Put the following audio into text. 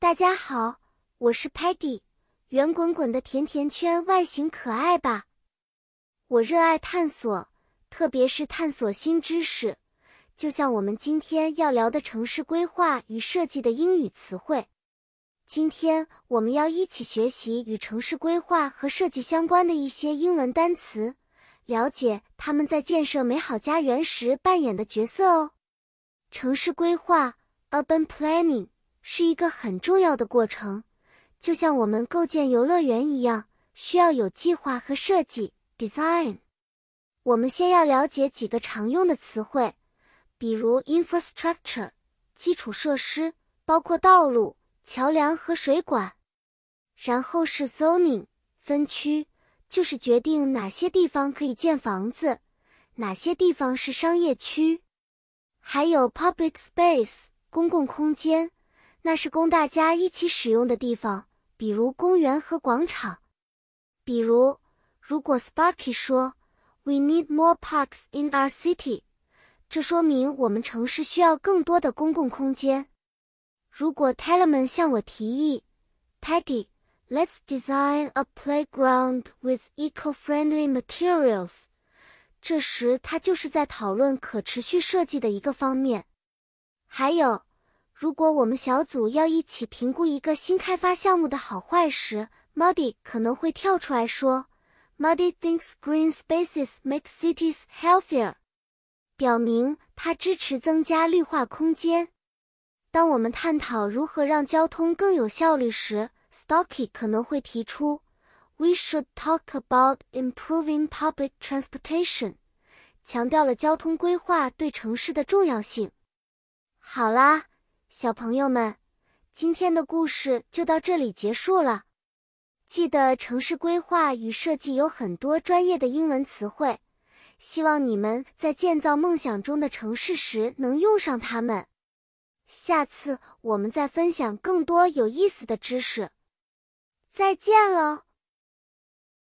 大家好，我是 Peggy。圆滚滚的甜甜圈外形可爱吧？我热爱探索，特别是探索新知识，就像我们今天要聊的城市规划与设计的英语词汇。今天我们要一起学习与城市规划和设计相关的一些英文单词，了解他们在建设美好家园时扮演的角色哦。城市规划 （urban planning）。是一个很重要的过程，就像我们构建游乐园一样，需要有计划和设计 （design）。我们先要了解几个常用的词汇，比如 infrastructure（ 基础设施，包括道路、桥梁和水管），然后是 zoning（ 分区，就是决定哪些地方可以建房子，哪些地方是商业区），还有 public space（ 公共空间）。那是供大家一起使用的地方，比如公园和广场。比如，如果 Sparky 说 “We need more parks in our city”，这说明我们城市需要更多的公共空间。如果 Tellerman 向我提议，“Peggy，let's design a playground with eco-friendly materials”，这时他就是在讨论可持续设计的一个方面。还有。如果我们小组要一起评估一个新开发项目的好坏时，Muddy 可能会跳出来说：“Muddy thinks green spaces make cities healthier。”表明他支持增加绿化空间。当我们探讨如何让交通更有效率时，Stocky 可能会提出：“We should talk about improving public transportation。”强调了交通规划对城市的重要性。好啦。小朋友们，今天的故事就到这里结束了。记得城市规划与设计有很多专业的英文词汇，希望你们在建造梦想中的城市时能用上它们。下次我们再分享更多有意思的知识。再见了。